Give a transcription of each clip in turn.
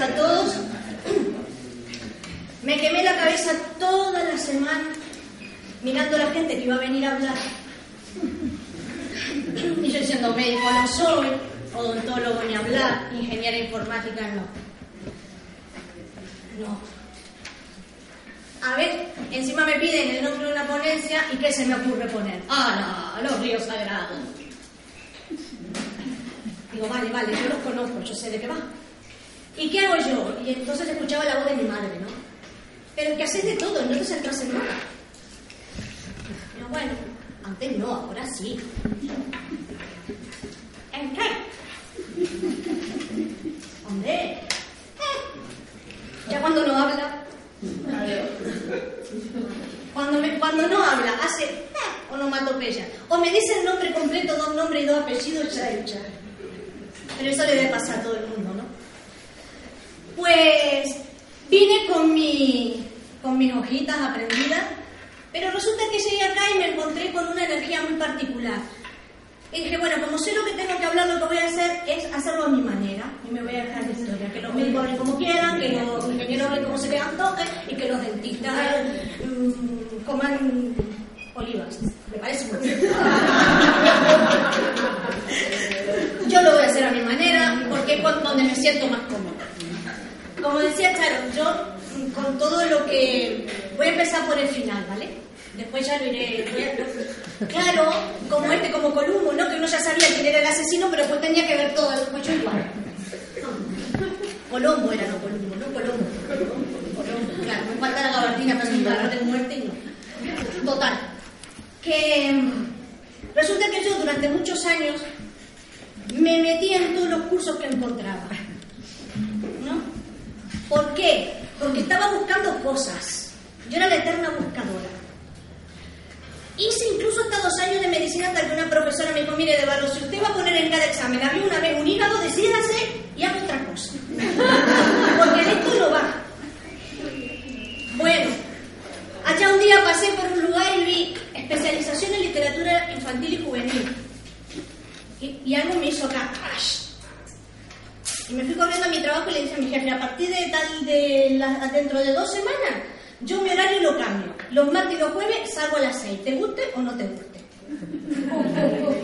a todos. Me quemé la cabeza toda la semana mirando a la gente que iba a venir a hablar. Y yo diciendo, médico no soy, odontólogo ni hablar, ingeniera informática no. No. A ver, encima me piden el nombre de una ponencia y ¿qué se me ocurre poner? Ah, no, los ríos sagrados. Digo, vale, vale, yo los conozco, yo sé de qué va. ¿Y qué hago yo? Y entonces escuchaba la voz de mi madre, ¿no? Pero que haces de todo, no te centras en nada. Digo, bueno, antes no, ahora sí. ¿En qué? Eh. Ya cuando no habla. Cuando, me, cuando no habla, hace eh, onomatopeya. O me dice el nombre completo, dos nombres y dos apellidos, ya hecha. Pero eso le debe pasar a todo el mundo. Pues vine con, mi, con mis hojitas aprendidas, pero resulta que llegué acá y me encontré con una energía muy particular. Y dije, bueno, como sé lo que tengo que hablar, lo que voy a hacer es hacerlo a mi manera. Y me voy a dejar de historia. Que los médicos hablen como quieran, que los ingenieros hablen como se les antoje y que los dentistas mm, coman olivas. Me parece muy bien. Yo lo voy a hacer a mi manera porque es donde me siento más cómoda. Como decía Charo, yo con todo lo que... Voy a empezar por el final, ¿vale? Después ya lo iré... Claro, como este, como Columbo, ¿no? Que uno ya sabía quién era el asesino, pero después tenía que ver todo, después yo igual. Colombo era, no Columbo, no Colombo. Colombo, claro, me falta la gabardina para mi barra de muerte y no. Total. Que mm, resulta que yo durante muchos años me metí en todos los cursos que encontraba. ¿Por qué? Porque estaba buscando cosas. Yo era la eterna buscadora. Hice incluso hasta dos años de medicina hasta que una profesora me dijo, mire, de Barro, si usted va a poner en cada examen había una vez un hígado, decídase y haga otra cosa. Porque esto no va. Bueno, allá un día pasé por un lugar y vi especialización en literatura infantil y juvenil. Y, y algo me hizo acá. ¡ash! Y me fui corriendo a mi trabajo y le dije a mi jefe, a partir de tal de dentro de dos semanas, yo mi horario lo cambio. Los martes y los jueves salgo a las seis, te guste o no te guste.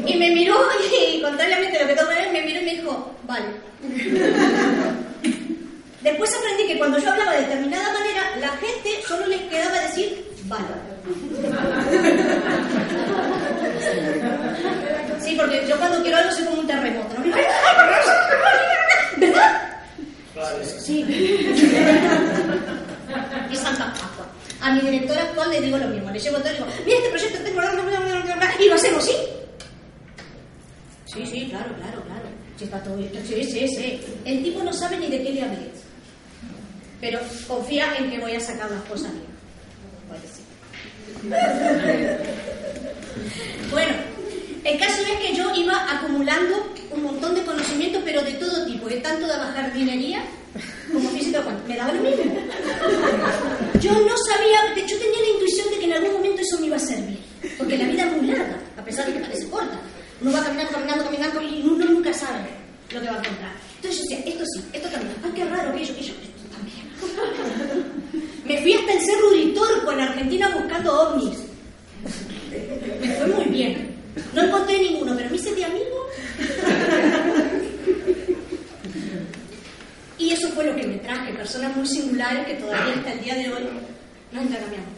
Y me miró y, contrariamente a lo que todo me miró y me dijo, vale. Después aprendí que cuando yo hablaba de determinada manera, la gente solo les quedaba decir, vale. Sí, porque yo cuando quiero algo soy como un terremoto. ¿no? ¿Verdad? Sí. Y Santa Pascua. A mi directora actual le digo lo mismo. Le llevo todo y digo, mira este proyecto tengo... Y lo hacemos, ¿sí? Sí, sí, claro, claro, claro. Sí, está todo bien. Sí, sí, sí. El tipo no sabe ni de qué le hablé. Pero confía en que voy a sacar las cosas bien. Bueno, el caso es que yo iba acumulando un montón de conocimientos, pero de de tanto bajar jardinería como física cuántica. Me daba lo mismo. Yo no sabía, de hecho tenía la intuición de que en algún momento eso me iba a servir, porque la vida es muy larga, a pesar de que parece corta. Uno va caminando, caminando, caminando y uno nunca sabe lo que va a encontrar. Entonces yo decía, esto sí, esto también, ah, qué raro, aquello, aquello, esto también. Me fui hasta el Cerro Uritorco en Argentina buscando ovnis. Me fue muy bien. No encontré ninguno, pero me hice de amigo. Y eso fue lo que me traje, personas muy singulares que todavía hasta el día de hoy nos intercambiamos.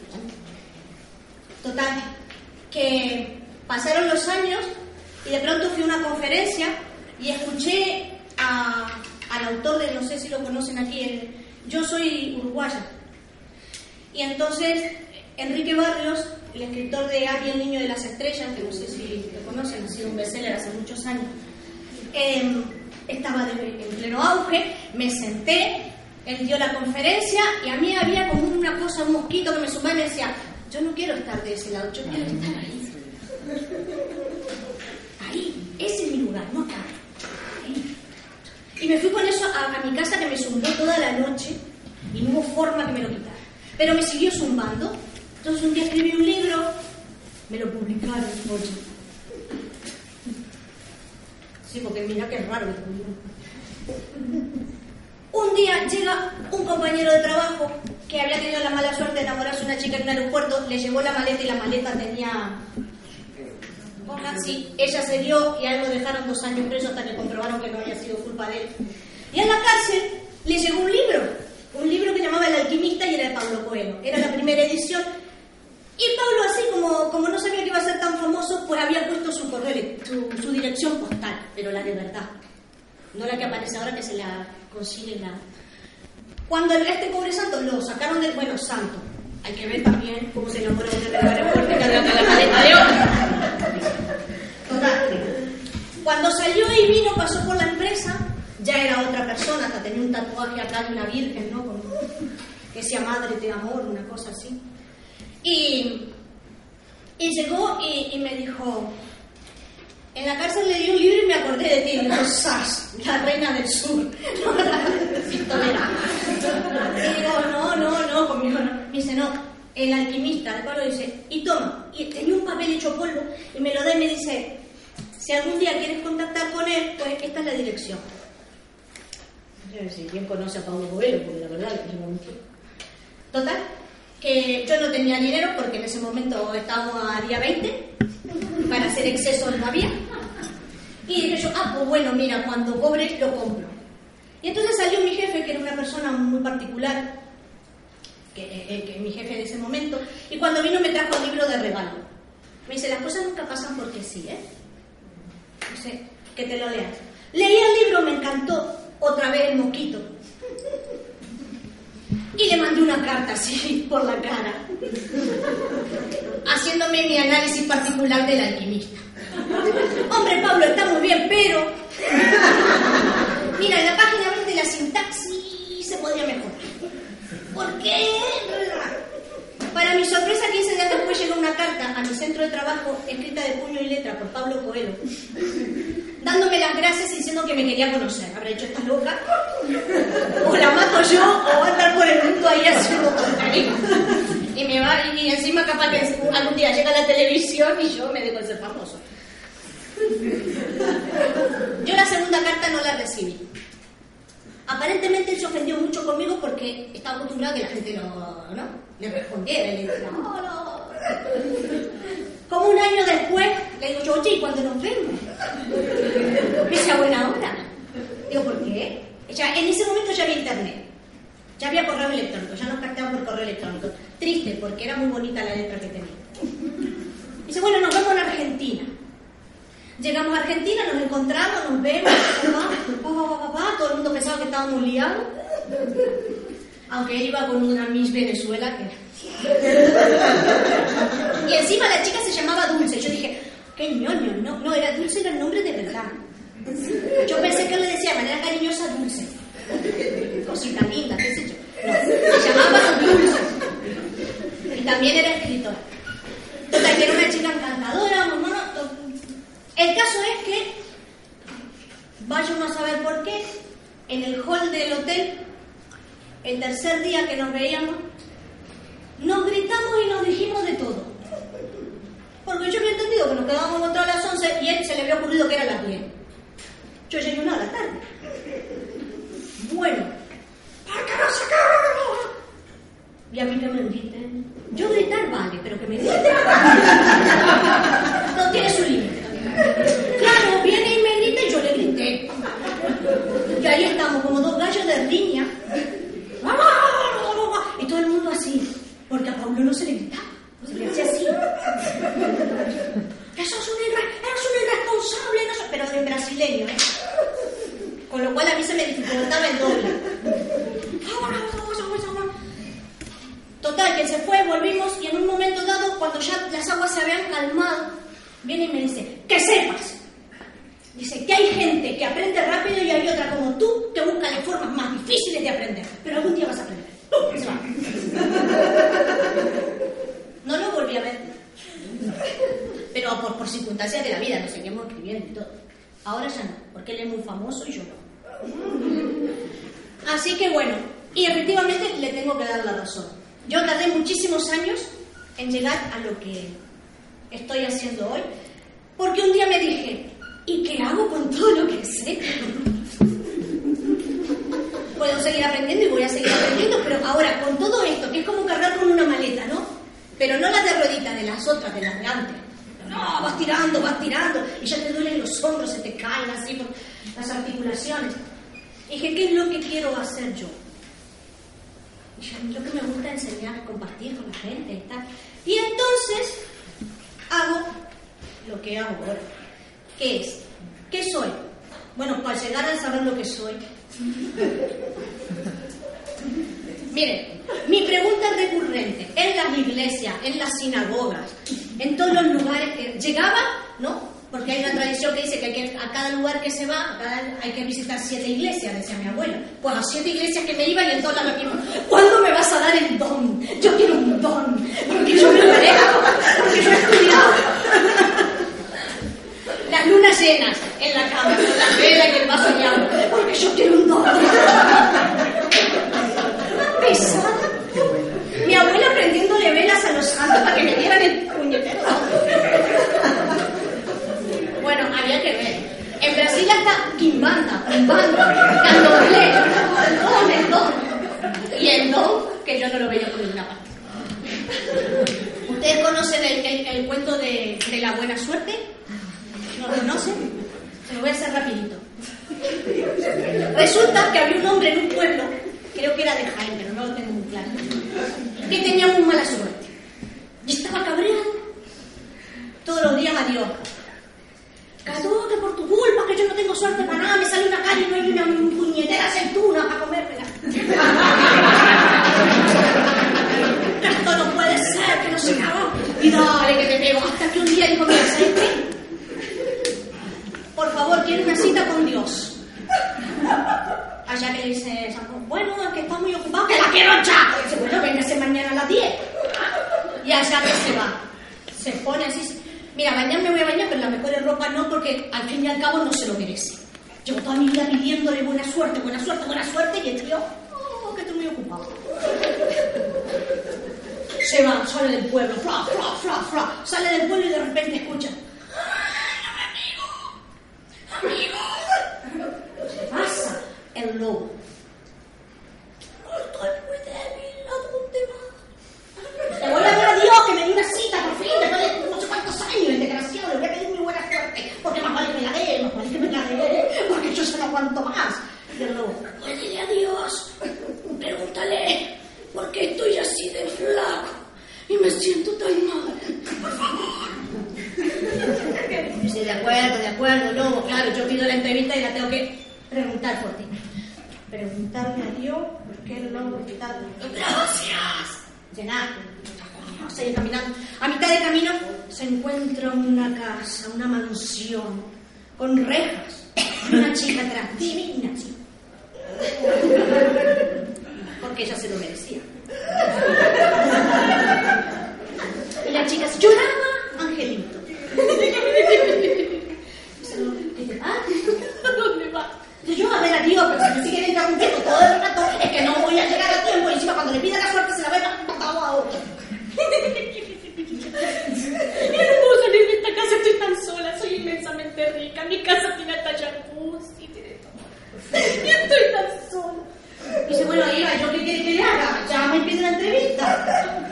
Total, que pasaron los años y de pronto fui a una conferencia y escuché a- al autor de, no sé si lo conocen aquí, el- yo soy uruguaya. Y entonces Enrique Barrios, el escritor de Ari el niño de las estrellas, que no sé si lo conocen, ha sido un bestseller hace muchos años, em, estaba en pleno auge, me senté, él dio la conferencia y a mí había como una cosa, un mosquito que me sumaba y me decía, yo no quiero estar de ese lado, yo quiero estar ahí. Ahí, ese es mi lugar, no acá. Ahí. Y me fui con eso a, a mi casa que me zumbó toda la noche y no hubo forma que me lo quitara. Pero me siguió zumbando. Entonces un día escribí un libro, me lo publicaron, oye. Sí, porque mira qué raro. Un día llega un compañero de trabajo que había tenido la mala suerte de enamorarse de una chica en un aeropuerto, le llevó la maleta y la maleta tenía... Sí, ella se dio y a él lo dejaron dos años preso hasta que comprobaron que no había sido culpa de él. Y en la cárcel le llegó un libro, un libro que llamaba El alquimista y era de Pablo Coelho. Era la primera edición. Y Pablo, como, no sabía que iba a ser tan famoso, pues había puesto su correo, su, su dirección postal, pero la de verdad. No la que aparece ahora que se la consigue la... Cuando este pobre santo lo sacaron del... Bueno, santo. Hay que ver también cómo se enamora de la. Total. Cuando salió y vino, pasó por la empresa, ya era otra persona, hasta tenía un tatuaje acá de una virgen, ¿no? Como que sea madre de amor, una cosa así. Y, y llegó y, y me dijo, en la cárcel le di un libro y me acordé de ti. Y dijo, ¡Sas! La reina del sur. No, la pistolera. Y digo, no, no, no, conmigo no. Me dice, no, el alquimista, el Pablo dice, y toma. Y tenía un papel hecho polvo y me lo da y me dice, si algún día quieres contactar con él, pues esta es la dirección. No sé quién conoce a Pablo Coelho, porque la verdad es que yo no Total, que yo no tenía dinero porque en ese momento estábamos a día 20, para hacer excesos no había. Y dije yo, ah, pues bueno, mira, cuando cobre lo compro. Y entonces salió mi jefe, que era una persona muy particular, que, eh, que mi jefe de ese momento, y cuando vino me trajo el libro de regalo. Me dice, las cosas nunca pasan porque sí, ¿eh? Dice, que te lo leas. Leí el libro, me encantó, otra vez el moquito. Y le mandé una carta así por la cara, haciéndome mi análisis particular del alquimista. Hombre, Pablo, está muy bien, pero. Mira, en la página 20 la sintaxis se podría mejorar. ¿Por qué? Para mi sorpresa, 15 días después llegó una carta a mi centro de trabajo escrita de puño y letra por Pablo Coelho, dándome las gracias y diciendo que me quería conocer. Habré hecho esta loca, o la mato yo, o va a estar por el mundo ahí haciendo tonterías. Y me va, y encima capaz que algún día llega a la televisión y yo me dejo de ser famoso. Yo la segunda carta no la recibí. Aparentemente él se ofendió mucho conmigo porque estaba acostumbrado a que la gente no, ¿no? le respondiera y le decía, no, no. Como un año después, le digo yo, oye, ¿y cuando nos vemos? Me dice, a buena hora. Digo, ¿por qué? Ya, en ese momento ya había internet. Ya había correo electrónico, ya nos captaban por correo electrónico. Triste, porque era muy bonita la letra que tenía. Dice, bueno, nos vemos en Argentina. Llegamos a Argentina, nos encontramos, nos vemos, todo el mundo pensaba que estábamos liados. Aunque él iba con una Miss Venezuela que... Y encima la chica se llamaba Dulce. Yo dije, qué ñoño, no, no, era Dulce, era el nombre de verdad. Yo pensé que le decía de manera cariñosa Dulce. Cosita linda, qué sé yo. No, se llamaba Dulce. Y también era escritora. Total, que era una chica encantadora, muy el caso es que, vaya uno a saber por qué, en el hall del hotel, el tercer día que nos veíamos, nos gritamos y nos dijimos de todo. Porque yo había entendido que nos quedábamos a las 11 y él se le había ocurrido que era las 10. Yo llegué una a la tarde. Bueno, ¿para qué no sacar? Y a mí que me griten. Yo gritar vale, pero que me griten. no tiene su límite. Claro, viene y me grita y yo le grité. Y ahí estamos, como dos gallos de riña. Y todo el mundo así, porque a Pablo no se le gritaba, se le hacía así. Eso es un, un irresponsable, no sé, pero en brasileño, ¿eh? Con lo cual a mí se me dificultaba el doble. Total, que se fue, volvimos y en un momento dado, cuando ya las aguas se habían calmado, viene y me dice, que sepas. Dice que hay gente que aprende rápido y hay otra como tú que busca las formas más difíciles de aprender. Pero algún día vas a aprender. No lo volví a ver. Pero por, circunstancias de la vida, nos seguimos escribiendo y todo. Ahora ya no, porque él es muy famoso y yo no. Así que bueno, y efectivamente le tengo que dar la razón. Yo tardé muchísimos años en llegar a lo que estoy haciendo hoy, porque un día me dije, ¿y qué hago con todo lo que sé? Puedo seguir aprendiendo y voy a seguir aprendiendo, pero ahora con todo esto, que es como cargar con una maleta, ¿no? Pero no la de ruedita, de las otras, de las de antes. No, vas tirando, vas tirando, y ya te duelen los hombros, se te caen así por las articulaciones. Y dije, ¿qué es lo que quiero hacer yo? Y yo, lo que me gusta enseñar, compartir con la gente y. Y entonces hago lo que hago ahora. ¿Qué es? ¿Qué soy? Bueno, para llegar a saber lo que soy. Miren, mi pregunta recurrente. En las iglesias, en las sinagogas, en todos los lugares que llegaba, ¿no? Porque hay una tradición que dice que, a cada lugar que se va, hay que visitar siete iglesias, decía mi abuelo. Pues a siete iglesias que me iban y en todas las mismo. ¿Cuándo me vas a dar el don? Yo quiero un don, porque yo me merezco, porque yo he estudiado. Las lunas llenas en la cama, con la vela y el vaso de porque yo quiero un don. Pesada. Mi abuela prendiéndole velas a los santos para que me dieran el puñetero. Bueno, había En Brasil ya está quimbanda, quimbanda, candomblé, don, el don. Y el don, que yo no lo veía por ninguna parte. ¿Ustedes conocen el, cuento de, de, la buena suerte? ¿No lo conocen? Se lo voy a hacer rapidito. Resulta que había un hombre en un pueblo, creo que era de Jaime, pero no lo tengo muy claro, que tenía muy mala suerte. Y estaba cabreado todos los días a Dios que por tu culpa, que yo no tengo suerte para nada, me sale una calle y no hay una puñetera aceituna para comérmela. Esto no puede ser, que no se acabó. Y dale que te pego, hasta que un día dijo, mira, ¿sabes Por favor, quiero una cita con Dios. Allá que dice, bueno, que está muy ocupado, que la quiero ya. dice, bueno, véngase mañana a las 10. Y allá que se va. Se pone así, Mira, bañar me voy a bañar, pero la mejor ropa no, porque al fin y al cabo no se lo merece. Llevo toda mi vida pidiéndole buena suerte, buena suerte, buena suerte, y el tío, oh, que estoy muy ocupado. Se va, sale del pueblo, fla, fla, fla, fla, sale del pueblo y de repente escucha. ¡Amigo! ¡Amigo! ¿Qué pasa? El lobo. Estoy muy débil, ¿a dónde vas? Le voy a dar a Dios que me dé una cita por fin, después de no sé cuántos años, el desgraciado, le voy a pedir muy buena suerte, porque más vale que me la dé, más vale que me la dé, porque yo se no aguanto más. Y el lobo, a Dios, pregúntale, ¿por qué estoy así de flaco y me siento tan mal? Por favor. Sí, de acuerdo, de acuerdo, lobo, claro, yo pido la entrevista y la tengo que preguntar por ti. Preguntarle a Dios por qué el lobo está... ¡Gracias! Llenar. Sigue caminando. A mitad de camino se encuentra una casa, una mansión, con rejas, y una chica atrás, divina chica. Porque ella se lo merecía. Y la chica lloraba, Angelito. ¿A dónde va? Yo a ver a Dios, pero si me siguen interrumpiendo todo el rato, es que no voy a llegar a tiempo y encima cuando le pida la suerte se la ve matado a otro. no puedo salir de esta casa, estoy tan sola, soy inmensamente rica, mi casa tiene hasta jacuzzi, tiene todo. Y estoy tan sola. Dice, bueno, Iba, ¿yo qué quiere que le haga? Ya me pide la entrevista.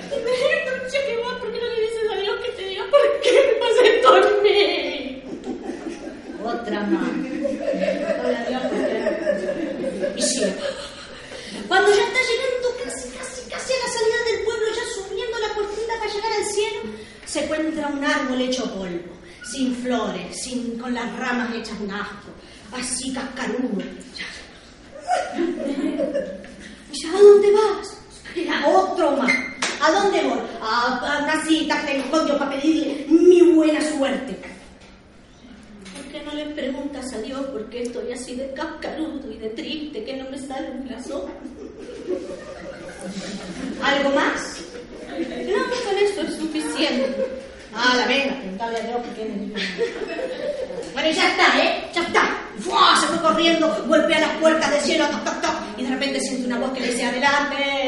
Ya que va, ¿por qué no le dices a Dios que te diga por me a mí? Otra más. Y. Cuando ya está llegando casi, casi, casi a la salida del pueblo, ya subiendo la cortina para llegar al cielo, se encuentra un árbol hecho polvo, sin flores, sin, con las ramas hechas un asco, así cascarudo. Dice, ¿a dónde vas? Era otro más. ¿A dónde voy? A, una cita que Dios para pedirle buena suerte. ¿Por qué no le preguntas a Dios por qué estoy así de cascarudo y de triste que no me sale un corazón? ¿Algo más? No, con eso es suficiente. Ah, la venga, preguntarle a Dios por qué me Bueno, ya está, ¿eh? Ya está. ¡Fua! Se fue corriendo, golpea las puertas del cielo, toc, toc, toc, y de repente siente una voz que le dice, adelante.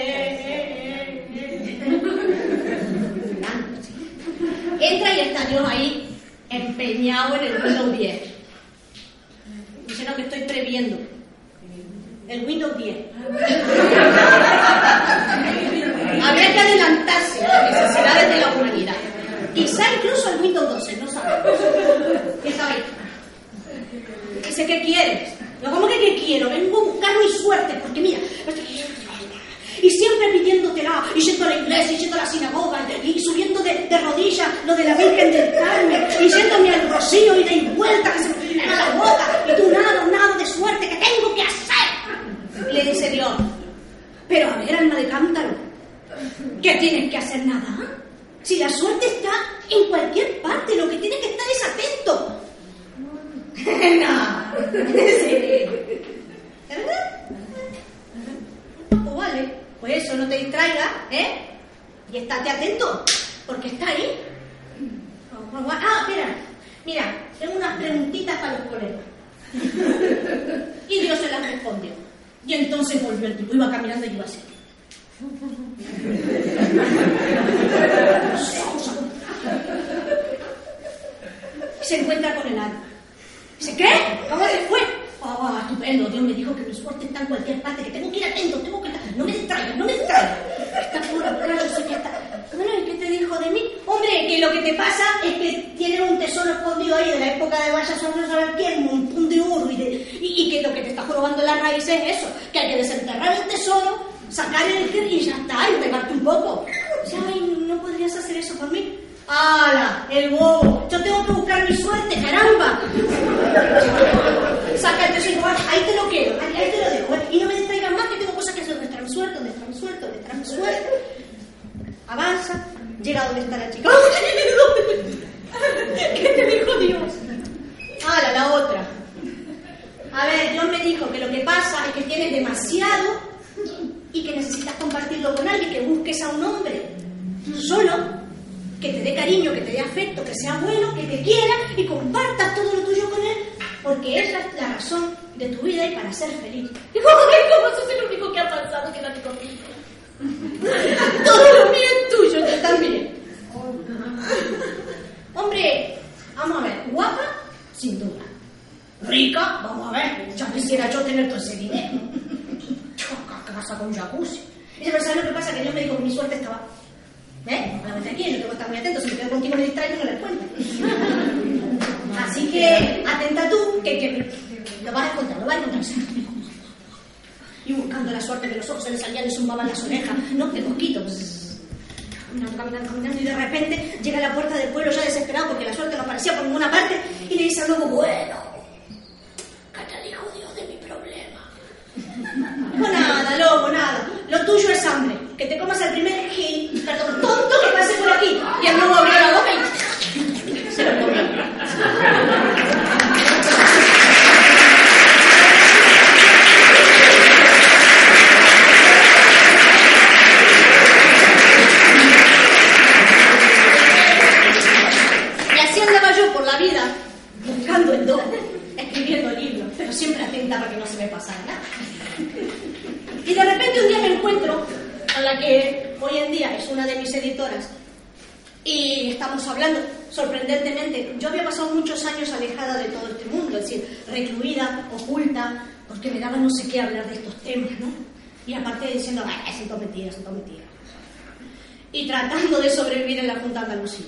Ahí, empeñado en el mundo viejo. Dice, no, que estoy previendo. el Windows 10. Habría que adelantarse a las necesidades de la humanidad. Quizá incluso el Windows 12, no sabemos. ¿Qué sabéis? Dice, ¿qué quieres? Yo, ¿cómo que qué quiero? Vengo a buscar mi suerte, porque mira, y siempre pidiéndotela, y yendo a la iglesia, y yendo a la sinagoga, y subiendo de, rodillas lo de la Virgen del Carmen, y yéndome al rocío y de vuelta que se me llena la boca, y tú nada, nada de suerte, ¿qué tengo que hacer? Le dice Dios, pero a ver, alma de cántaro, ¿qué tienes que hacer nada? Si la suerte está en cualquier parte, lo que tienes que estar es atento. No, ¿De verdad? Pues vale, pues eso, no te distraigas, ¿eh? Y estate atento, porque está ahí. Ah, espera, mira, tengo unas preguntitas para los colegas. Y Dios se las respondió. Y entonces volvió el tipo, iba caminando y iba así. Se encuentra con el alma. Dice, ¿qué? ¿Cómo se fue? Dios me dijo que mi suerte está en cualquier parte, que tengo que ir atento, tengo que. No me distraigas, no me distraigas. Está pura, claro, yo que está. Bueno, ¿y qué te dijo de mí? Hombre, que lo que te pasa es que tienes un tesoro escondido ahí de la época de Vaya no saber un montón de oro, y, que lo que te está robando la raíz es eso, que hay que desenterrar el tesoro, sacar el y ya está, y pegarte un poco. Ay, ¿no podrías hacer eso por mí? ¡Hala! El bobo. Yo tengo que buscar mi suerte, caramba. Ahí te lo quiero, ahí, te lo dejo. Y no me distraigas más que tengo cosas que hacer. ¿Dónde está mi suerte? ¿Dónde está suerte? Avanza, llega donde está la chica. ¿Qué te dijo Dios? ¡Hala, la otra! A ver, Dios me dijo que lo que pasa es que tienes demasiado y que necesitas compartirlo con alguien, que busques a un hombre solo que te dé cariño, que te dé afecto, que sea bueno, que te quiera y compartas todo lo tuyo con él, porque esa es la razón de tu vida y para ser feliz. Y ¿cómo sos el único que ha pasado que no conmigo? todo lo mío es tuyo, yo también. Hombre, vamos a ver, guapa, sin duda. Rica, vamos a ver, ya quisiera yo tener todo ese dinero. Casa con jacuzzi. Y ¿sabes lo que pasa? Que yo me dijo que mi suerte estaba ¿Eh? aquí, yo tengo que estar muy atento, si me quedo contigo me distraigo no les cuento. Así que tú, que, que, lo vas a encontrar, lo vas a encontrar. Y buscando la suerte que los ojos se le salían y zumbaban las orejas, ¿no? De mosquitos. Caminando, caminando, caminando, y de repente llega a la puerta del pueblo ya desesperado porque la suerte no aparecía por ninguna parte y le dice al lobo, bueno, ¿qué te dijo Dios de mi problema? No nada, lobo, nada. Lo tuyo es hambre que te comas el primer gil, perdón, tonto que pase por aquí. Y el nuevo abrió la boca y se lo comió. Y así andaba yo por la vida, buscando el don, escribiendo libros, pero siempre atenta para que no se me pasara nada. Y de repente un día me encuentro la que hoy en día es una de mis editoras, y estamos hablando, sorprendentemente, yo había pasado muchos años alejada de todo este mundo, es decir, recluida, oculta, no sé qué hablar de estos temas, ¿no? Y aparte diciendo, ay, son todo mentiras, todo mentiras. Y tratando de sobrevivir en la Junta Andalucía.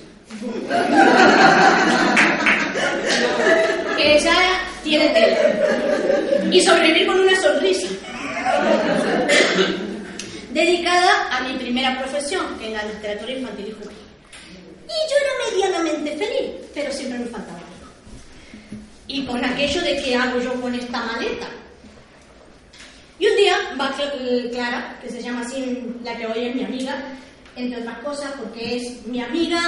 que ya tiene tela. Y sobrevivir con una sonrisa dedicada a mi primera profesión, que es la literatura infantil y juvenil. Y yo era medianamente feliz, pero siempre me faltaba algo. Y con aquello de qué hago yo con esta maleta. Va Clara, que se llama así la que hoy es mi amiga, entre otras cosas porque es mi amiga,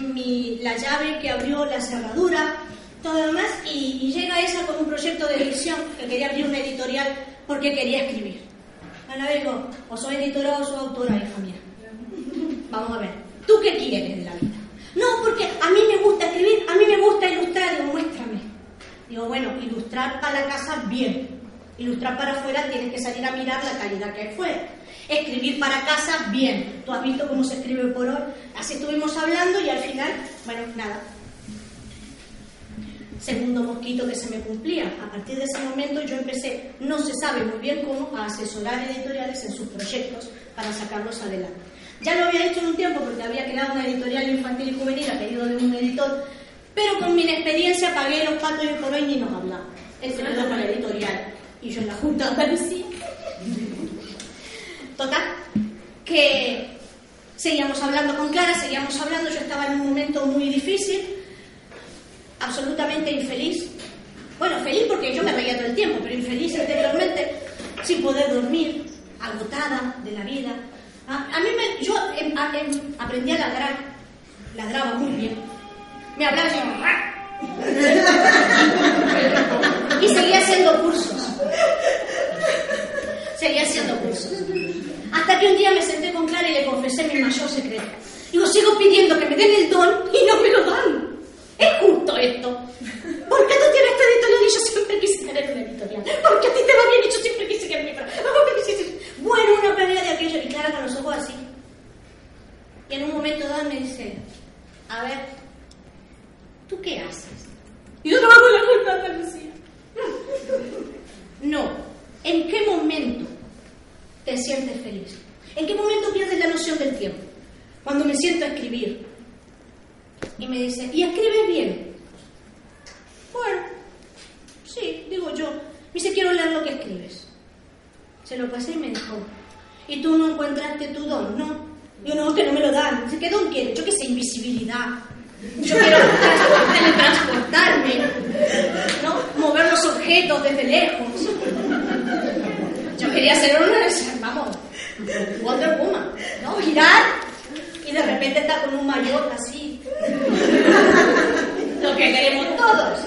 mi, la llave que abrió la cerradura, todo lo demás, y, llega esa con un proyecto de edición que quería abrir una editorial porque quería escribir. Ana Bego, o soy editora o soy autora, hija mía. Vamos a ver, ¿tú qué quieres de la vida? No, porque a mí me gusta escribir, a mí me gusta ilustrar, digo, muéstrame. Digo, bueno, ilustrar para la casa, bien. Ilustrar para afuera, tienes que salir a mirar la calidad que fuera. Escribir para casa, bien. Tú has visto cómo se escribe por hoy. Así estuvimos hablando y al final, bueno, nada. segundo mosquito que se me cumplía. A partir de ese momento yo empecé, no se sabe muy bien cómo, a asesorar editoriales en sus proyectos para sacarlos adelante. Ya lo había hecho en un tiempo porque había creado una editorial infantil y juvenil a pedido de un editor, pero con mi inexperiencia pagué los patos y por y nos hablaba. Él se con la editorial y yo en la Junta de Andalucía. Total, que seguíamos hablando con Clara, seguíamos hablando, yo estaba en un momento muy difícil, absolutamente infeliz. Bueno, feliz porque yo me reía todo el tiempo, pero infeliz interiormente, sin poder dormir, agotada de la vida. A, mí me, yo em, em, aprendí a ladrar, ladraba muy bien. Me hablaba así, y seguía haciendo cursos. Seguía haciendo cursos. Hasta que un día me senté con Clara y le confesé mi mayor secreto. Digo, sigo pidiendo que me den el don y no me lo dan. Es justo esto. ¿Por qué tú tienes esta editorial y yo siempre quise tener una editorial? Porque a ti te va bien y yo siempre quise que mi Bueno, una pelea de aquello. Y Clara con los ojos así. Y en un momento dado me dice, a ver, ¿tú qué haces? Y yo trabajo en la Junta de Andalucía. No. ¿En qué momento te sientes feliz? ¿En qué momento pierdes la noción del tiempo? Cuando me siento a escribir. Y me dice, ¿y escribes bien? Bueno, sí, digo yo. Me dice, quiero leer lo que escribes. Se lo pasé y me dijo, ¿y tú no encontraste tu don? No. Yo no, que no me lo dan. Dice, ¿qué don quieres? Yo qué sé, invisibilidad. Yo quiero transportarme, ¿no? mover los objetos desde lejos. Yo quería ser una, vamos, Wonder Woman, ¿no? Girar y de repente estar con un mayor así. Lo que queremos todos,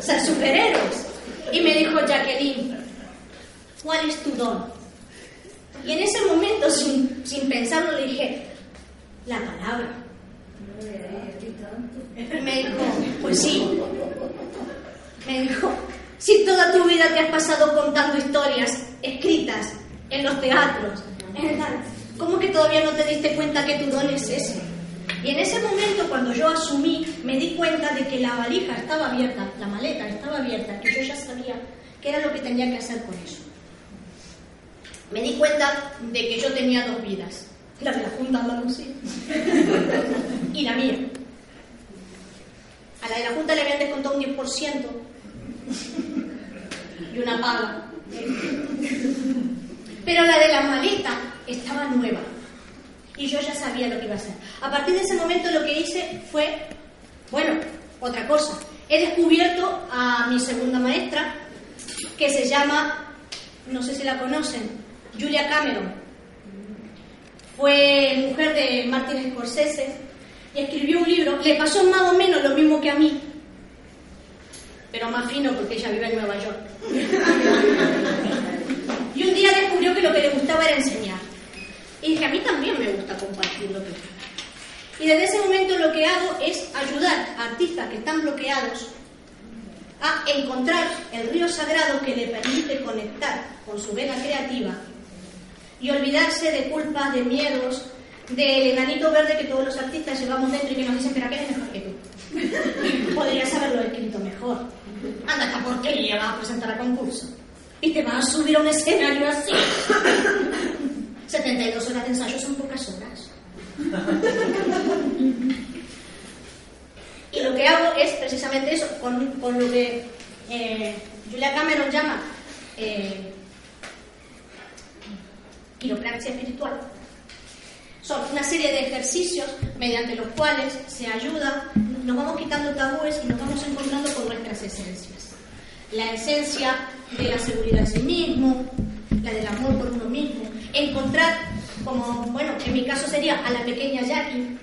ser superhéroes. Y me dijo Jacqueline, ¿cuál es tu don? Y en ese momento, sin, sin pensarlo, le dije, la palabra. Me dijo, pues sí. Me dijo, si toda tu vida te has pasado contando historias escritas en los teatros, ¿cómo que todavía no te diste cuenta que tu don es ese? Y en ese momento, cuando yo asumí, me di cuenta de que la valija estaba abierta, la maleta estaba abierta, que yo ya sabía qué era lo que tenía que hacer con eso. Me di cuenta de que yo tenía dos vidas, la de la Junta Andalucía y la mía. A la de la Junta le habían descontado un 10% y una paga. Pero la de la maleta estaba nueva y yo ya sabía lo que iba a hacer. A partir de ese momento lo que hice fue, bueno, otra cosa. He descubierto a mi segunda maestra, que se llama, no sé si la conocen, Julia Cameron. Fue mujer de Martin Scorsese y escribió un libro. Le pasó más o menos lo mismo que a mí, pero más fino porque ella vive en Nueva York. descubrió que lo que le gustaba era enseñar. Y dije, a mí también me gusta compartir lo que Y desde ese momento lo que hago es ayudar a artistas que están bloqueados a encontrar el río sagrado que le permite conectar con su vena creativa y olvidarse de culpas, de miedos, del enanito verde que todos los artistas llevamos dentro y que nos dicen, pero ¿qué es mejor que tú? Podrías haberlo escrito mejor. Anda, esta porquería vas a presentar a concurso. Y te vas a subir a un escenario así. 72 horas de ensayo son pocas horas. Y lo que hago es precisamente eso, con, con lo que eh, Julia Cameron llama eh, quiropraxia espiritual. Son una serie de ejercicios mediante los cuales se ayuda, nos vamos quitando tabúes y nos vamos encontrando con nuestras esencias. La esencia de la seguridad en sí mismo, la del amor por uno mismo, encontrar, como, bueno, en mi caso sería a la pequeña Jackie,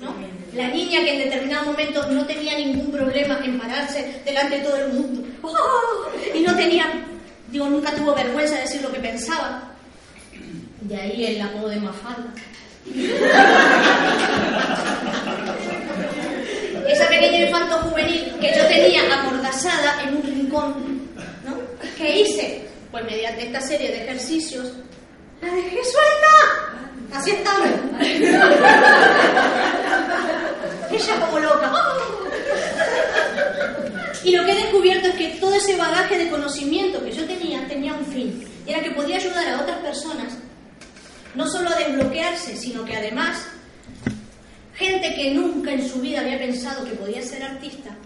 ¿no? La niña que en determinado momento no tenía ningún problema en pararse delante de todo el mundo. ¡Oh! Y no tenía, digo, nunca tuvo vergüenza de decir lo que pensaba. De ahí el apodo de Mafalda. Esa pequeña infanto juvenil que yo tenía amordazada en un rincón. ¿Qué hice? Pues mediante esta serie de ejercicios, la dejé suelta. Estaba. Ella como loca. Y lo que he descubierto es que todo ese bagaje de conocimiento que yo tenía tenía un fin. Era que podía ayudar a otras personas no solo a desbloquearse, sino que además gente que nunca en su vida había pensado que podía ser artista,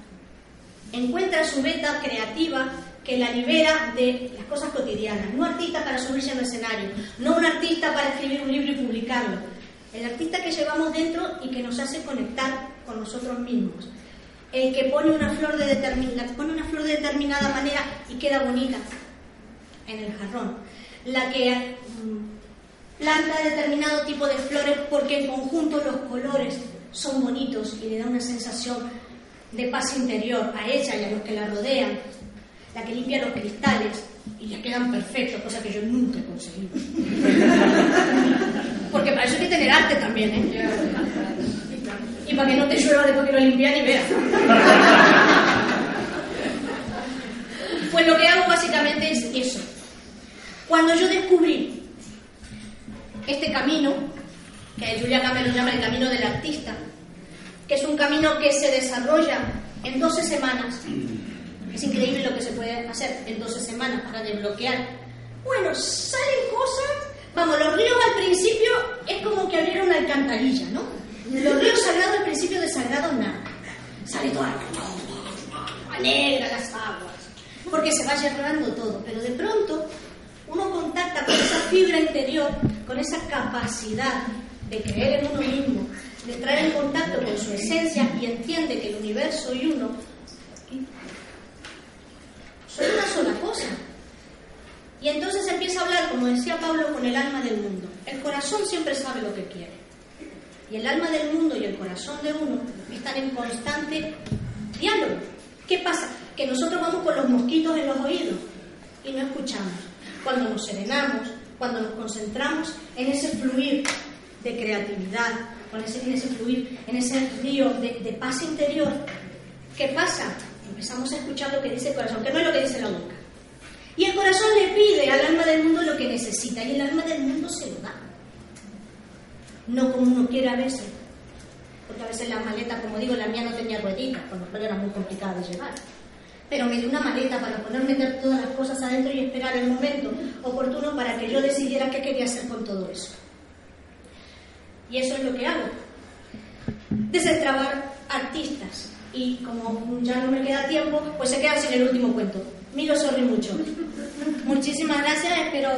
encuentra su beta creativa que la libera de las cosas cotidianas. No artista para subirse al escenario, no un artista para escribir un libro y publicarlo. El artista que llevamos dentro y que nos hace conectar con nosotros mismos. El que pone una flor de, pone una flor de determinada manera y queda bonita en el jarrón. La que mm, planta determinado tipo de flores porque en conjunto los colores son bonitos y le da una sensación de paz interior a ella y a los que la rodean la que limpia los cristales y ya quedan perfectos, cosa que yo nunca he conseguido. Porque para eso hay que tener arte también, ¿eh? Y para que no te llueva después que lo limpian y veas. Pues lo que hago básicamente es eso. Cuando yo descubrí este camino, que Julia Cameron llama el camino del artista, que es un camino que se desarrolla en 12 semanas, es increíble lo que se puede hacer en 12 semanas para desbloquear. Bueno, salen cosas. Vamos, los ríos al principio es como que abrieron una alcantarilla, ¿no? Los ríos sagrados al principio de sagrado nada. Sale toda la negra las aguas. Porque se va llenando todo. Pero de pronto uno contacta con esa fibra interior, con esa capacidad de creer en uno mismo, de entrar en contacto con su esencia y entiende que el universo y uno son una sola cosa. Y entonces empieza a hablar, como decía Pablo, con el alma del mundo. El corazón siempre sabe lo que quiere. Y el alma del mundo y el corazón de uno están en constante diálogo. ¿Qué pasa? Que nosotros vamos con los mosquitos en los oídos y no escuchamos. Cuando nos serenamos, cuando nos concentramos en ese fluir de creatividad, en ese, fluir, en ese río de, de paz interior, ¿qué pasa? Empezamos a escuchar lo que dice el corazón, que no es lo que dice la boca. Y el corazón le pide al alma del mundo lo que necesita y el alma del mundo se lo da. No como uno quiere a veces. Porque a veces la maleta, como digo, la mía no tenía rueditas, cuando era muy complicada de llevar. Pero me dio una maleta para poder meter todas las cosas adentro y esperar el momento oportuno para que yo decidiera qué quería hacer con todo eso. Y eso es lo que hago. Desentrabar artistas, y como ya no me queda tiempo, pues se queda sin el último cuento. Miro sorry mucho. Muchísimas gracias, espero